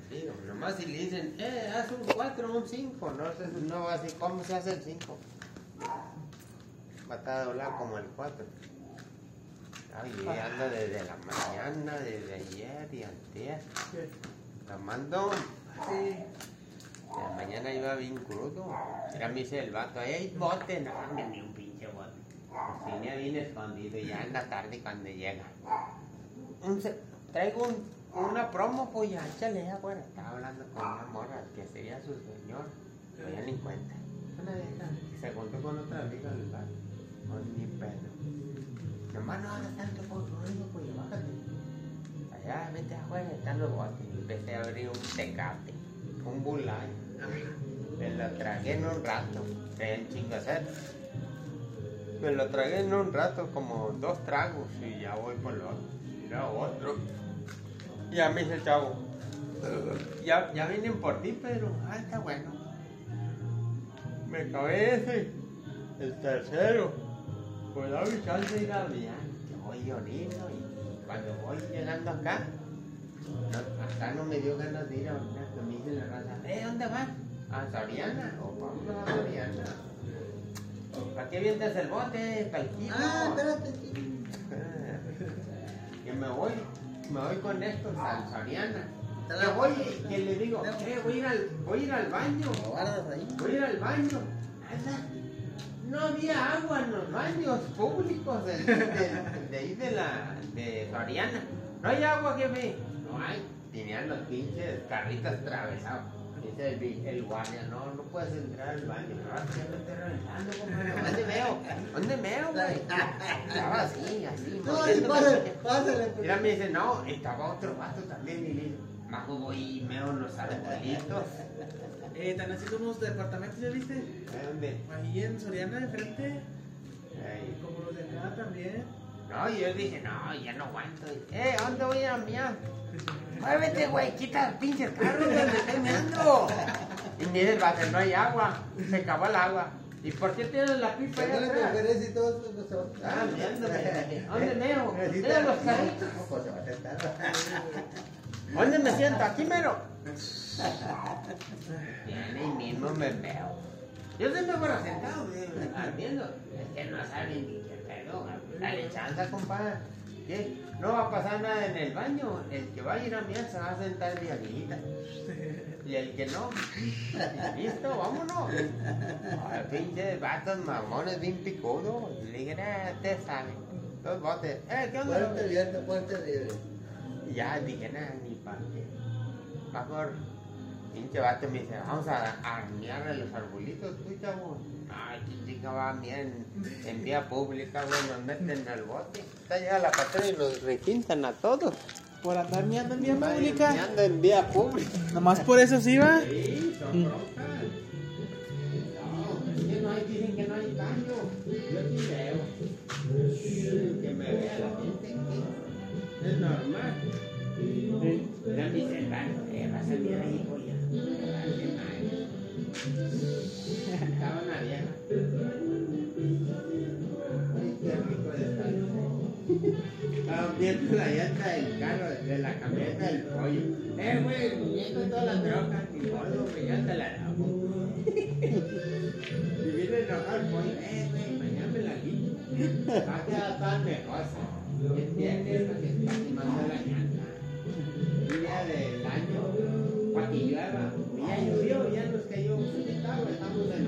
Te digo, nomás si le dicen, eh, haz un 4 un 5. No, sé, no va así, ¿cómo se hace el 5? Va a estar a doblar como el 4. Ay, anda desde la mañana, desde ayer y antes. Tomando. Sí. De la mañana iba bien crudo. Ya me dice el vato, ahí hay bote, no, ni un pinche bote. Tenía bien escondido ya en la tarde cuando llega. Un traigo un- una promo, pues ya, échale agua. Estaba hablando con una morra que sería su señor, pero ya ni cuenta. Una que se juntó con otra amiga del bar, con mi pedo. Nomás no hagas tanto por ruido, pues ya bájate. Allá, vete afuera, están los botes. Y empecé a abrir un tecate, un bulay. Me lo tragué en un rato, traía un chingo sed. Me lo tragué en un rato, como dos tragos, y ya voy por lo otro. Y me dice el chavo, ya, ya vienen por ti, Pedro. Ah, está bueno. Me acabé ese, el tercero. Pues mi chance de ir a voy orindo y cuando voy llegando acá, no, acá no me dio ganas de ir a orinar, que me dice la raza, eh, ¿dónde vas? A Soriana, o vamos a Soriana. ¿Para qué vienes el bote? ¿Para el kilo? Ah, espérate. Que me voy, me voy con esto al Soriana. Que voy, que le digo, eh, voy a ir al, voy a ir al baño. Lo guardas ahí. Voy a ir al baño. Anda. No había agua en los baños públicos de, de, de ahí de la de Soriana. No hay agua, jefe. No hay. Tenían los pinches carritos atravesados. Dice el, el guardia, no, no puedes entrar al baño. No, ya me estoy reventando, compadre. ¿Dónde veo? ¿Dónde veo, güey? Estaba así, así, No, pásale, pásale. Mira, me dice, no, estaba otro vato también. Y le voy y meo unos arbolitos. Eh, están haciendo unos departamentos, ¿ya viste? ¿De dónde? Ahí en Soriana de frente, Ay. como los de acá también. No, y yo dije, no, ya no aguanto. Eh, ¿a dónde voy a ir a miar? Muévete, güey, quita el pinche carro donde estoy meando. Y mire el vato, no hay agua. Se acabó el agua. ¿Y por qué tienes la pipa Perdón, atrás? y todo eso, no se va a- Ah, meándome. ¿Dónde meo? Mira los carritos. ¿Dónde me siento? Aquí mero. Bien, ahí mismo me veo. Yo siempre fuera sentado, viendo. Es que no saben ni qué pedo. Dale chance, compadre. ¿Qué? No va a pasar nada en el baño. El que va a ir a mirar se va a sentar de aguilita. Y el que no, listo, vámonos. Ay, pinche vatos mamones bien picudos. Y le dije, "Ah, te saben. Dos botes. Eh, ¿qué onda? Puerta abierta, puerta libre. Y ya dije, nada, ni para qué. Mejor, pinche vato me dice, vamos a armear a los arbolitos, tú, chavo. Ay, qué chica va a en, en vía pública, güey, nos meten al bote. Está llega la patrulla y nos requintan a todos. Por andar miando en vía pública. ando en vía pública. Nomás por eso sí va. Sí, son Mm. broncas. No, es que no hay, dicen que no hay baño. Yo sí veo. Que me vea la gente. Es normal. Mira mi hermano, eh, va a salir ahí, voy a. Vale, madre. Estaba una vieja. Qué rico de estar. Estaba viendo la llanta del carro, de la camioneta del pollo. Eh, güey, muñeco y todas las drogas, ni gordo, güey, ya te la damos. Y viene enojado el pollo, eh, güey, tan. Un día del año, que ya llovió, ya nos cayó estamos en.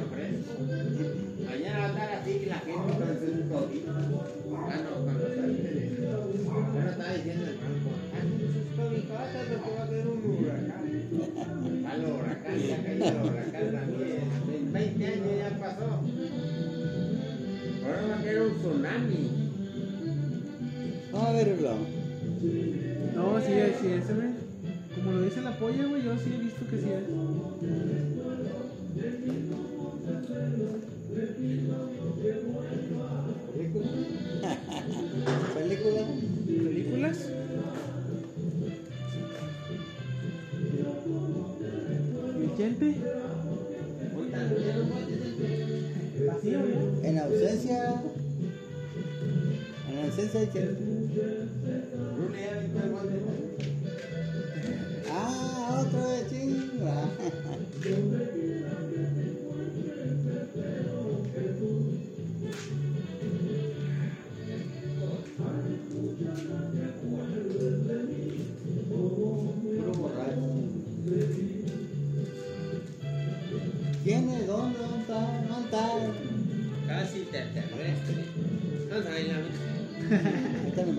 Mañana va a estar así que la gente con sus toditos. Bueno, con los ángeles. Yo no estaba diciendo el banco. Ah, sus porque va a un huracán. A los huracanes, ya cayó el huracán también. En 20 años ya pasó. Ahora va a haber un tsunami. Vamos a verlo. No, sí, sí, ese, güey. Como lo dice la polla, güey, yo sí he visto que sí es. Película. ¿Películas? Vicente, En ausencia. En ausencia de. Ah, de chinga.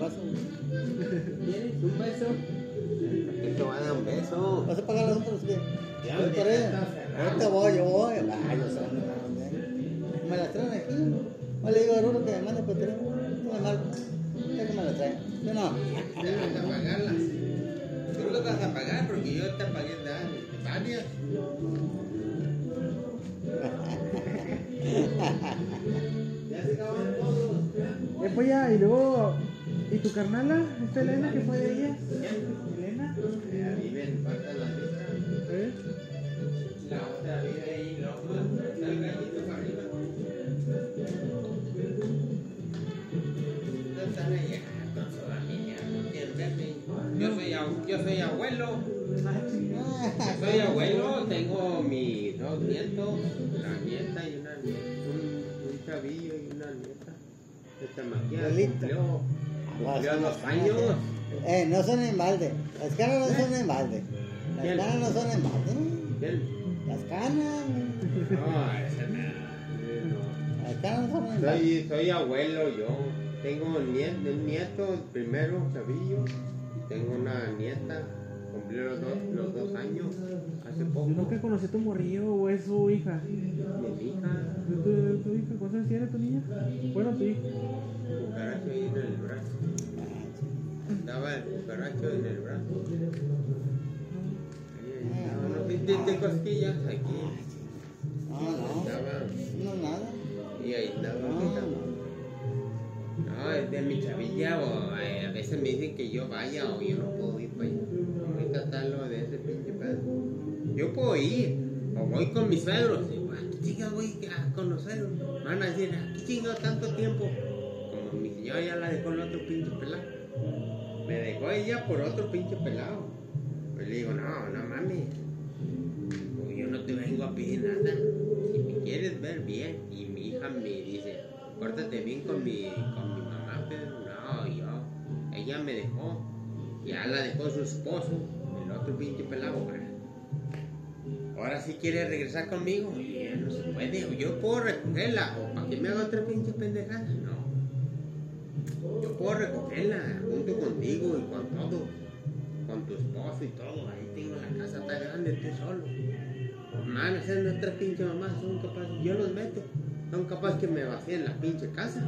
vaso. ¿Quieres un beso? Te va a dar un beso. ¿Vas a pagar las otras qué? Ya, Voy ya por ella. Ahorita voy, yo voy. Yo sé. Me las traen aquí. No le digo a Ruro que me mande por teléfono. No me marco. Ya que me las traen. Yo no. Te vas a pagarlas. Tú lo vas a pagar porque yo te pagué varias. Ya se acabaron todos. Eh, polla, y luego, ¿y tu carnala? ¿Esta Elena que fue de ella? ¿Elena? Ya viven, faltan las vistas. ¿Eh? La otra vive ahí, la otra está el gallito para arriba. No están allá con su familia. Yo soy, yo soy abuelo. Yo soy abuelo, tengo mis dos nietos, la nieta y una nieta, un, un chavillo y una nieta. Esta maquilla cumplió, cumplió los años. Eh, no son en balde. Las canas no son en balde. Las ¿Quién? canas no son en balde. ¿Quién? Las canas. No, esa no. Las canas no son en balde. Soy, soy abuelo yo. Tengo un nieto, un nieto, el primero, chavillo. Y tengo una nieta. Cumplió los dos, los dos años hace Yo poco. nunca conocí a tu morrillo o es su hija. Mi hija, ¿Tu, tu, tu hija? ¿Cuántos años tiene tu niña? Bueno, tu hija. cucaracho ahí en el brazo. Estaba el cucaracho en el brazo. Ahí estaba, no sentiste cosquillas aquí. No, no. Estaba, No, nada. y ahí estaba. No, no. No, es de mi chavilla o eh, a veces me dicen que yo vaya o yo no puedo ir para allá. Ahorita está lo de ese pinche pedo. Yo puedo ir o voy con mis suegros. "Ah, ¿qué chingas voy a conocer? Van a decir, "Ah, ¿qué chingo tanto tiempo? Como mi señora ya la dejó el otro pinche pelado. Me dejó ella por otro pinche pelado. Pues le digo, no, no mames. Pues yo no te vengo a pedir nada. Si me quieres ver bien. Y mi hija me dice, pórtate bien con mi, con mi mamá, pero no, yo. Ella me dejó. Ya la dejó su esposo, el otro pinche pelado. Ahora sí quiere regresar conmigo. Y no se puede. Yo puedo recogerla. O para que me haga otra pinche pendejada. Yo puedo recogerla junto contigo y con todo. Con tu esposo y todo. Ahí tengo la casa tan grande, estoy solo. Man, esas nuestras pinches mamás son capaces. Yo los meto. Son capaces que me vacíen la pinche casa.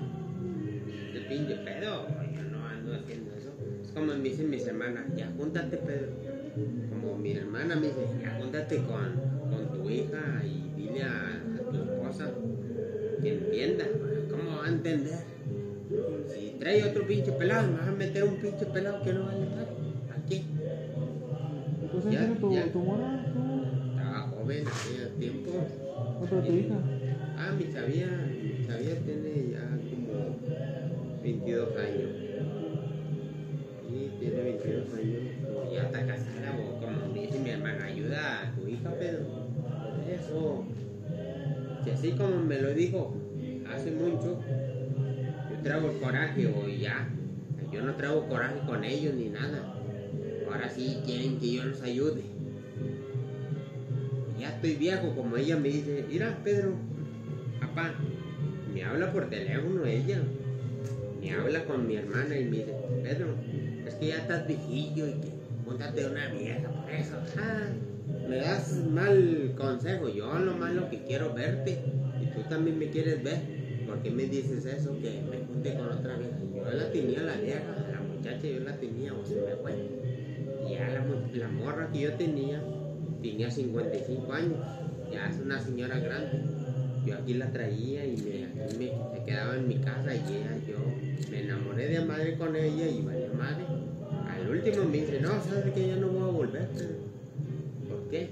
El pinche pedo. Yo no ando haciendo eso. Es como me dicen mis hermanas, ya júntate, Pedro. Como mi hermana me dice, ya júntate con, con tu hija y dile a, a tu esposa que entienda. ¿Cómo va a entender? Si trae otro pinche pelado, me vas a meter un pinche pelado que no va a llevar. Aquí. Entonces, Ya, ¿tiene tu, ya. tu morra? ¿Tú? Estaba joven, hacía tiempo. ¿Cuánto tu hija? Ah, mi sabía, mi sabía tiene ya como 22 años. Sí, tiene 22 años. Ya está casada, o como dice mi hermana, ayuda a tu hija, Pedro. Eso. Que así como me lo dijo hace mucho, yo traigo el coraje o ya. Yo no traigo coraje con ellos ni nada. Ahora sí quieren que yo los ayude. Ya estoy viejo, como ella me dice, mira Pedro, papá, me habla por teléfono ella, me habla con mi hermana y me dice, Pedro, es que ya estás viejillo y que júntate una vieja por eso. Ah, me das mal consejo, yo lo malo que quiero verte y tú también me quieres ver. ¿Por qué me dices eso? Que me junte con otra vieja. Yo la tenía la vieja, la muchacha yo la tenía o se me fue. Y ya la, la morra que yo tenía tenía 55 años, ya es una señora grande. Yo aquí la traía y me, me, quedaba en mi casa y ella, yo me enamoré de madre con ella y vaya madre. Al último me dice, no, sabes que ya no voy a volver. Pedro". ¿Por qué?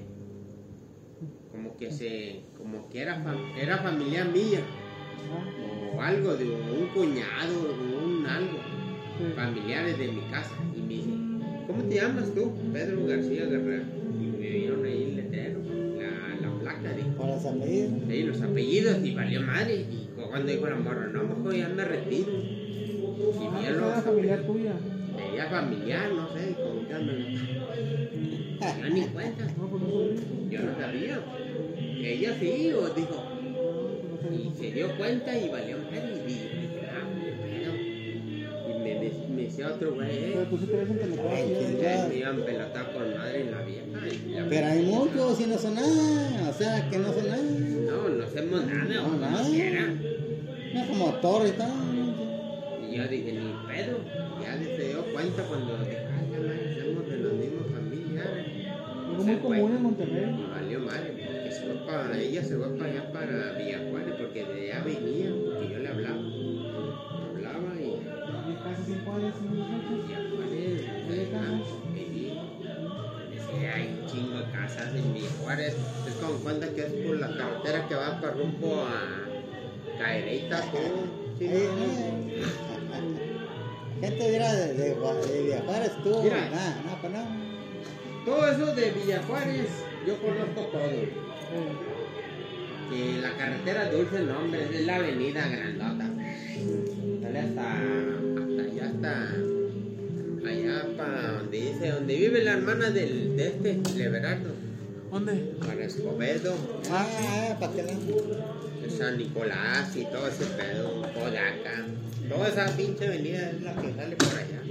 Como que se, como que era, fam- era familia mía, O algo de un cuñado, o un algo sí. familiares de mi casa y me dice, ¿cómo te llamas tú? Pedro García Guerrero. Y me dieron ahí el letrero, la, la placa de los apellidos. los apellidos y valió madre. Y cuando dijo la morra, no, mejor ya me retiro. Y Ah, vi esa era los familiar tuya. ella familiar, no sé, cómo que Yo ni cuenta, No, pues yo no sabía. Ella sí, o dijo, se dio cuenta y valió madre. Y dije, ah, pero. Y me, me, me decía otro güey, eh. Pero tú sí te ya. Me iban pelotado con madre en la vieja. la- Pero hay muchos y no son nada. O sea, que no son nada. No, no hacemos nada, No, nada. No como torre y tal. Y yo dije, ni pedo. Ya se dio cuenta cuando la madre, somos de los mismos familiares. Algo muy común en Monterrey. Y valió madre, ella se fue para allá, para Villajuárez, porque de allá venía, porque yo le hablaba. Hablaba y Y. Villajuárez. Decía, hay un chingo de casas en Villajuárez. Es como cuenta que es por la carretera que va para rumbo a Caereita, tú. Ahí, ¿sí? Gente de, de, de viajar estuvo. Mira. Nada, no, pues no. Todo eso de Villajuárez, yo conozco todo. Que la carretera Dulce Nombre es la avenida grandota. Sale hasta, hasta allá, hasta allá para donde dice, donde vive la hermana del, de este, Leverardo, ¿Dónde? para Escobedo, Ah, ah, para que no. de San Nicolás y todo ese pedo, Podaca. Toda esa pinche avenida es la que sale por allá.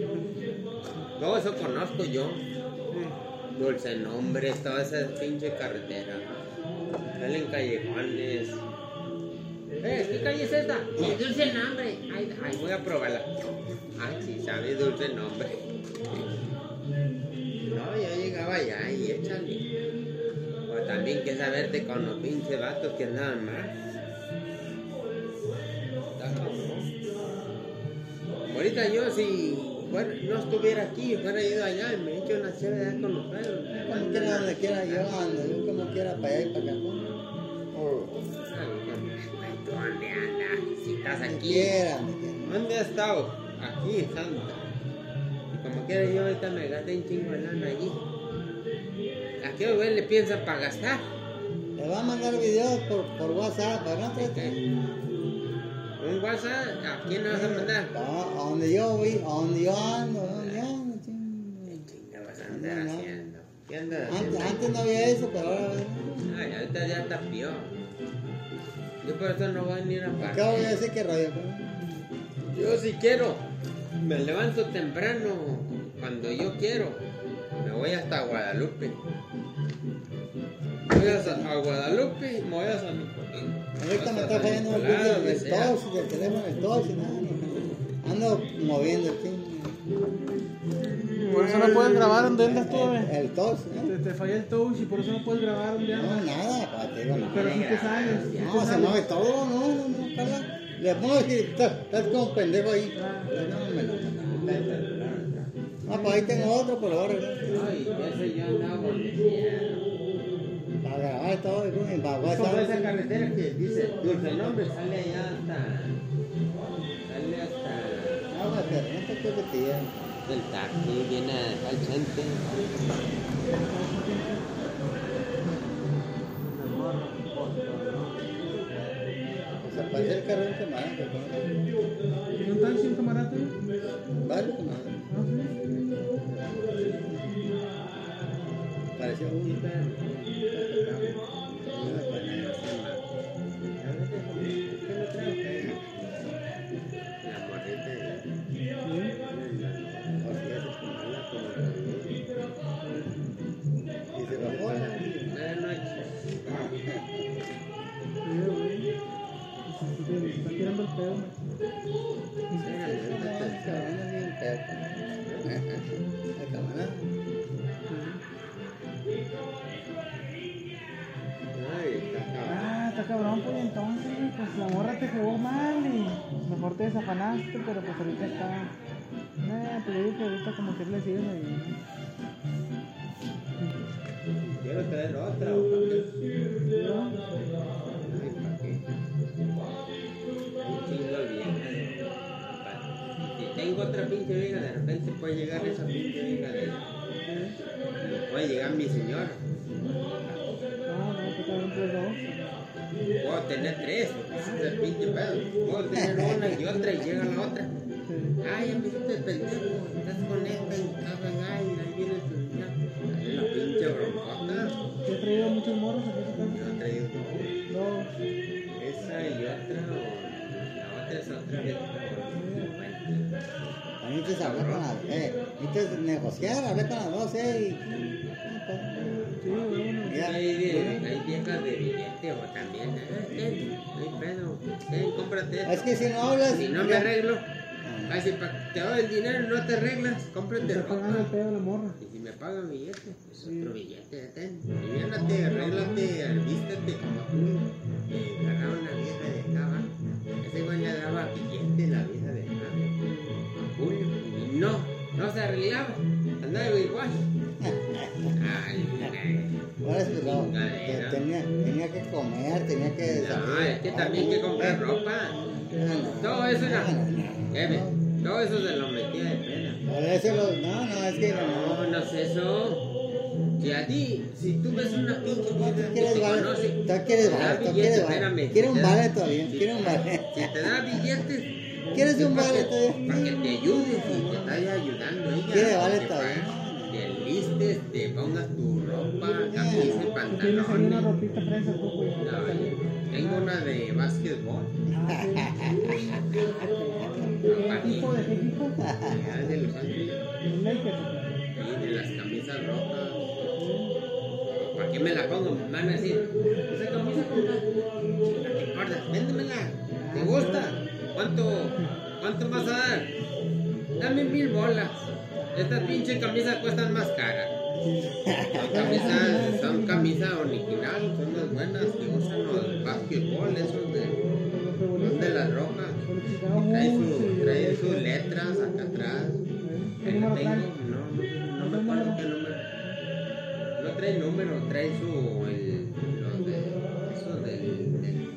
Todo eso conozco yo. Dulce Nombre, toda esa pinche carretera. Salen callejones. Eh, ¿qué calle es esta? Es Dulce Nombre. Ay, ay, voy a probarla. Ay, sí, sabe Dulce Nombre. No, yo llegaba allá y échale. O también que saberte con los pinches vatos que andaban más. Ahorita yo si fuera- no estuviera aquí, fuera ido allá y me he hecho una chévere allá con los perros. Como quiera, donde quiera, yo ando, yo como quiera, para allá y para acá. ¿Tú dónde andas? Si estás aquí. ¿Dónde has estado? Aquí, Santa. Y como quiera yo ahorita me gasté un chingo de lana allí. ¿A qué güey le piensan para gastar? Le va a mandar videos por, por WhatsApp, para. ¿Un WhatsApp? ¿A quién le vas a mandar? A donde yo vi, a donde yo ando, a donde ando, ching. ¿Qué vas a andar haciendo? ¿Qué andas haciendo? antes no había eso, pero ahora Ay, ahorita ya está peor. Yo por eso no voy a ir a acabo parar. de decir que radio. Yo si quiero, me levanto temprano cuando yo quiero. Me voy hasta Guadalupe. Voy a, Guadalupe y me voy a San Nicolás. Ahorita me está fallando el sea. touch, del teléfono, el touch, y nada. Ando moviendo el ching. Por eso no puedes grabar donde andas tú, güey. El tos, Te, ¿no? te falla el touch y por eso no puedes grabar donde No, andas. nada, pa, te digo, no. Pero sí te No, se mueve todo, no, no, no, Carla. Le pongo que estás como pendejo ahí. Ah. No, me lo. Ah, pues ahí tengo otro por ahora. Ay, ese yo andaba Para grabar todo, y para Es como esa WhatsApp. carretera que dice Dulce Nombre, sale allá hasta. Sale hasta. Ah, no te creo que te del taxi, viene al centro. O sea, parece el carro de un camarada. ¿Y un taxi, un camarada tuyo? Varios camaradas. Ah. Parecía un la otra. Sí. Ay, empezaste el pendejo, estás con esta y cagan, ay, ahí viene tu señor. Dale la pinche broncota. ¿Te he traído muchos morros aquí a tu casa? Yo he traído dos. Esa y otra, o la otra es otra vez. Necesitas hablar con las, eh, necesitas negociar, hablar con las dos, eh, Hay, viejas de o también, eh, hay pedo, ten, cómprate Es que si no hablas, Si no me arreglo, te doy el dinero no te arreglas, Te cómprate el pedo la morra. Y si me pagan billete, es otro billete, ten. Aliviánate, arréglate, como tú. Eh, agarra una vieja de abajo. Ese güey le daba billete la vieja de acá. Julio. Y no, no se arreglaba. Andaba igual. Ay, Ahora es que no, te- tenía, tenía que comer, tenía que no, es que también hay que comprar ropa. Todo eso era. Kevin, todo eso se lo metía de pena. Por eso lo, no, no, es que No, no. es eso. Si a ti, si tú ves una pinche vieja que quieres te vale, conoce, tú quieres vale, tú quieres vale. Quiere si un vale todavía, si- quiere un vale. Si te da billetes, ¿Quieres es un vale que- todavía? Para que te ayudes y te vaya ayudando ella. Quiere vale que todavía. Pa- Te pongas tu ropa, camisa y ahí una pantalones. ropita fresa, tú, güey. No, tengo una de básquetbol. Ah, sí. ¿Qué equipo? ¿De qué equipo? de Los Ángeles. Y de las camisas rojas. ¿Para qué me la pongo? Me van a decir, esa camisa no te importa, véndemela. ¿Te gusta? ¿Cuánto, cuánto vas a dar? Dame mil bolas. Estas pinches camisas cuestan más caras. Son camisas, son camisas original, son las buenas que usan los basquetbol, esos de, son de las rojas. Trae, su, trae sus letras acá atrás. ¿Qué Ahí tengo, no, no, me acuerdo qué número. No trae número, trae su. El, los de. Eso del, del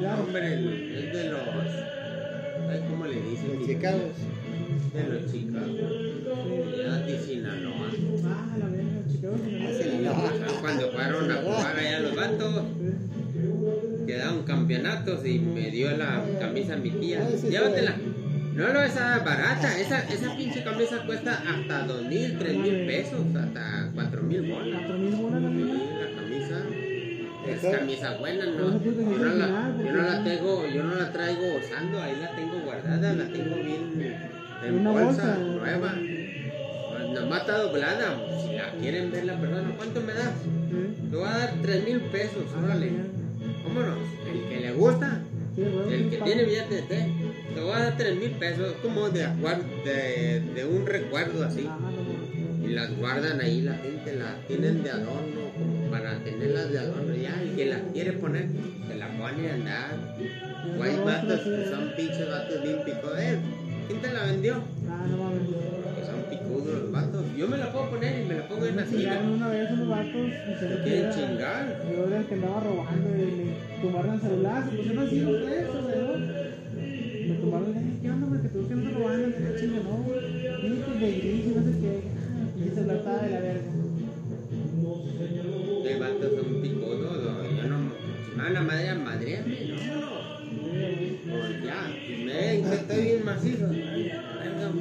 Claro. hombre, es de los. Los Chicago. De los Chicago. De Sinaloa. Ah, la verga, Chicago. Ah, Sinaloa. Cuando fueron a jugar allá los vatos, quedaron campeonatos y me dio la camisa a mi tía. Ah, Llévatela. No, no, esa es barata. Esa, esa pinche camisa cuesta hasta dos mil, tres mil pesos, hasta cuatro mil bolas. Cuatro mil bolas la Sí, misma. La. Es que Yo ser no, la, original, yo no la tengo, yo no la traigo usando, ahí la tengo guardada, la tengo bien en bolsa, nueva. Nomás está doblada. Si la quieren ver la persona, ¿cuánto me das? Te voy a dar tres mil pesos, Ah, órale. Vámonos. El que le gusta, el que tiene billete de té. te voy a dar 3 mil pesos, como de, de, de un recuerdo así. Ah. Y las guardan ahí, la gente las tienen de adorno, como para tenerlas de adorno. Ya, el que las quiere poner, se la pone a andar. O hay vatos que son pinches vatos bien picudos. Eh, ¿quién te la vendió? Ah, no mames. Que son picudos los vatos. Yo me la puedo poner y me la pongo en la silla. una vez unos vatos y se ¿Qué le quieren chingar? Yo era el que andaba robando y le tumbaron el celular, se pusieron así los tres, o sea, ¿no? Me y dije, ¿qué onda, güey? Que tú que andas robando, que no chingue, no, güey. Y que de gris y no sé qué. Y el celular estaba de la verga. De vatos Si me van a madre, madreame, no. Pues ya, ven que estoy bien macizo. venga,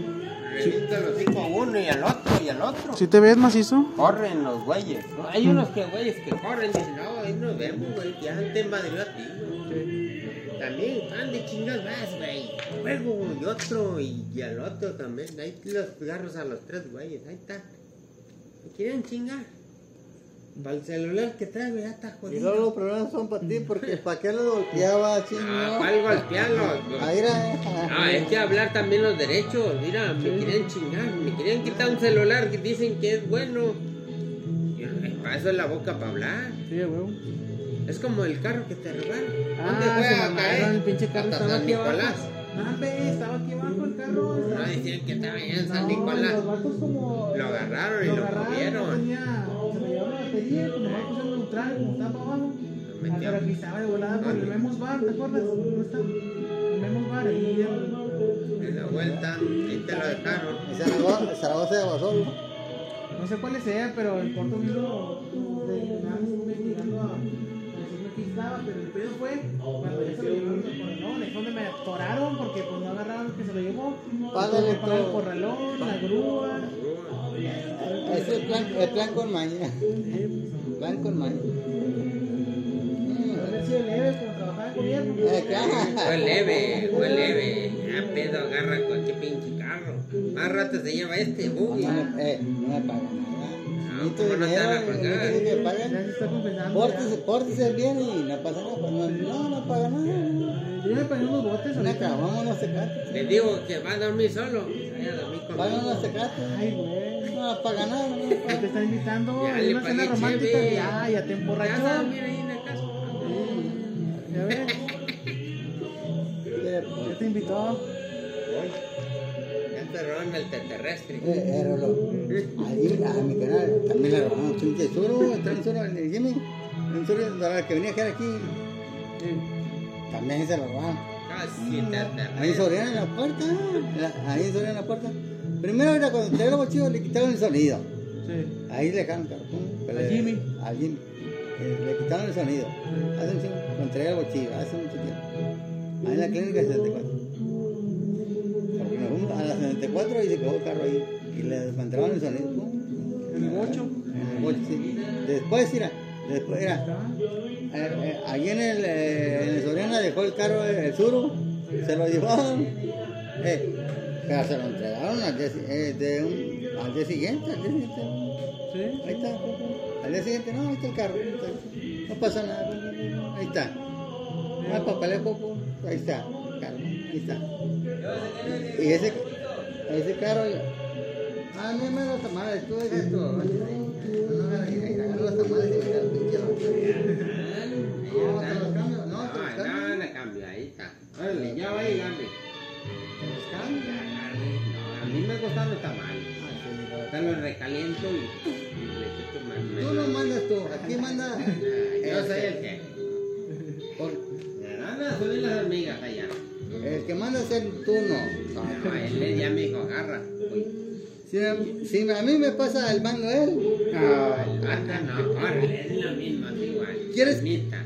Reviento los hocico a uno y al otro y al otro. ¿Sí te ves macizo? Corren los güeyes. ¿no? Hay unos que güeyes que corren y dicen, no, ahí nos vemos, güey. Ya te madrió a ti, güey. También, pan de chingas vas, güey. Luego y otro y, y al otro también. Ahí los cigarros a los tres güeyes. Ahí está. ¿Me quieren chingar? Para el celular que trae, ya está Y luego los jodido. problemas son para ti, porque ¿para qué lo golpeaba, Ah, chingón? ¿cuál golpearlo? Ahí era. Ah, hay que hablar también los derechos. Mira, me querían chingar, me querían quitar un celular que dicen que es bueno. Eh, Para eso es la boca para hablar. Sí, güey. Es como el carro que te robaron. ¿Dónde Ah, fue a caer? el pinche carro estaba San aquí. Nicolás. Ah, estaba aquí abajo el carro. No decían que estaba allá en San No, Nicolás. Los vatos como. Lo agarraron y lo agarraron, movieron. La batería, como no pusieron neutral, como estaba para abajo. Ah, aquí estaba de volada por el. Memos Bar, ¿te acuerdas? ¿Dónde está? El Memos Bar, ahí el- En la vuelta, ahí te lo dejaron. En Zaragoza, Zaragoza de Guasol. No sé cuál sea, pero el corto vino de nada más investigando a decirme que estaba, pero el pedo fue cuando ya se lo llevaron al corralón, es donde me atoraron porque pues no agarraron que se lo llevó. Págale pagar el todo. corralón, la grúa. Es el plan, el plan con maña. Plan con maña. Eh. Fue leve, fue leve. Ya pedo agarra cualquier pinche carro. Más rato se lleva este buggy. No me, eh, no me pagan nada. No, ¿cómo no te van a pagar? Pórtese, pórtese bien y no pasa nada. No, no, no paga nada. Yo me pagué unos botes Una ahorita. cama, vámonos a secate. Le digo que va a dormir solo. Vaya a dormir Vámonos a conmigo. secate. Ay, güey. No paga nada. No Te paga. está invitando Ya a una cena romántica. cheve. Ya, ya te Ya emborrachó. está a dormir ahí en la casa. Ya ves, ya te invitó. Ya te roban el terrestre. Eh, eh, Rolo. Ahí, a mi canal también le robaron un pinche suro, entró un suro, el Jimmy, un suro para que venía a quedar aquí, también se lo robaron. Casi te Ahí sobre en la puerta, ahí sobre en la puerta. Primero era cuando entré los chivos le quitaron el sonido. Sí. Ahí le dejaron que ¿A Jimmy? A Jimmy. Eh, le quitaron el sonido. Hace un chingo, lo entregué al bochillo, hace mucho tiempo. Ahí en la clínica 74. Porque nos fuimos a la 74 y se quedó el carro ahí. Y le desmantelaron el sonido. ¿En el bocho? En el bocho, sí. Después, mira, después, era, eh, eh, allí en el, en el Soriana dejó el carro, el suro, se lo llevaron, eh, pero se lo entregaron al día, eh, de un- al día siguiente, al día siguiente, Sí. ahí está, al día siguiente, no, ahí está el carro, no pasa nada, ahí está, no hay poco, ahí está, carro, ahí está. Y ese, ese carro, ah, no me los tamales, tú dejas esto, no, no, no, los tamales y los no, te los cambio, no, te los No, cambio. no, la cambio, ahí está. Órale, ya va. Te los cambio. No, a mí me gustan los tamales. Te los recaliento y, y le echo tu ma- Tú no mandas tú, aquí manda. Ah, Yo soy el que. Por- Van a subir las hormigas allá. el que manda es el tú no. No, él ya me dijo, agarra. Si, si a mí me pasa el mango él, No, el vato no, corre, es lo mismo, es igual. ¿quieres.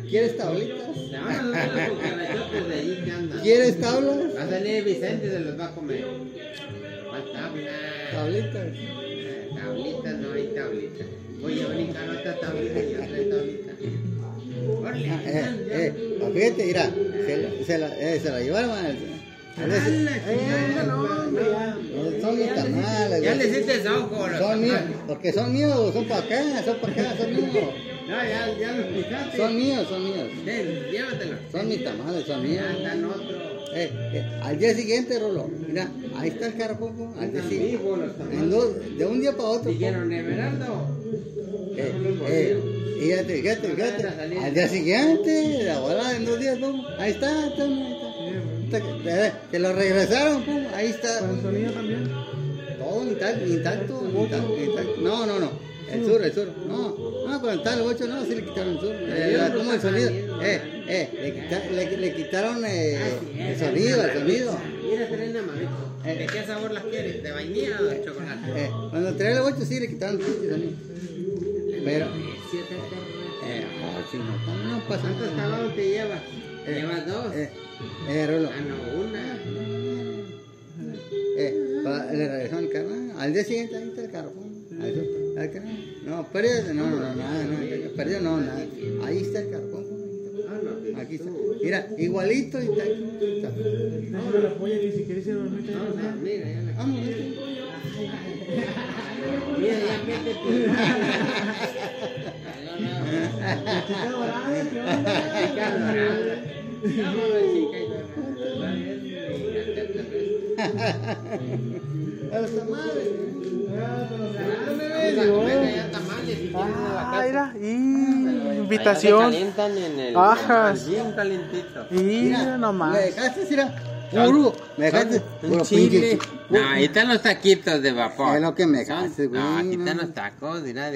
¿quieres tablitas? A dar los cucarachotes de ahí que andan. ¿Quieres tablas? Va a salir Vicente se los va a comer. Tablitas. Eh, Tablita, no hay tablita. Voy a brincar otra tablita y otra tablita. Órale, Ah, eh, eh, fíjate, mira, se, la- se, la, eh, se la llevaron al. al ese- ¡Hala, chingada, no, hombre, ya. no, son mis tamales. Ya le hiciste los Son míos, porque son míos, son para acá, son para acá, son míos. No, ya, ya lo explicaste. Son míos, son míos. Ven, llévatelo. Son mis tamales, son míos. Andan otro. Eh, eh, al día siguiente, Rolo, mira, ahí está el carro, poco, al día siguiente. de un día para otro. Dijeron, Everardo. Eh, eh, fíjate, fíjate, fíjate. Al día siguiente, la bola en dos días, ahí está, ahí está. Que lo regresaron, pum, ahí está. Con el sonido también. Todo intacto, intacto, intacto. No, no, no. El sur, el sur. No, no, con el tal 8 no, sí le quitaron el sur. Eh, la- ¿Cómo el sonido? Eh, eh, le, quita- le, le quitaron eh, el sonido, el sonido. Mira, una mamita. Eh. ¿De qué sabor las quieres? ¿De vainilla o de chocolate? Eh, cuando trae el 8 sí le quitaron el sonido. Pero, eh, chino, ¿cómo no pasa ¿Cuántos nada? caballos te llevas? Eh, ¿Llevas dos? Eh, eh, Rolo. Ah, no, una. Eh, le regresaron el carro. ah, Al día siguiente ahí está el carro. ahí está el carro. No, perdido, no, no, no, nada, no, perdido, no, nada. Ahí está el está. Ah, no. Aquí está. Mira, igualito y. Está. No, pero la polla ni siquiera hicieron ahorita. No, no, mira, ya la... Vamos, vete. Mira, ya métete. Chica dorada, ¿qué onda? A los tamales. Ah, mira, y invitación. calientan en el Ajas. bien calentito. Y mira nomás. Me dejaste, mira. Puro. Me dejaste. Un chile. No, ahí están los taquitos de vapor. Es lo que me dejaste, güey, No, aquí están los tacos, mira,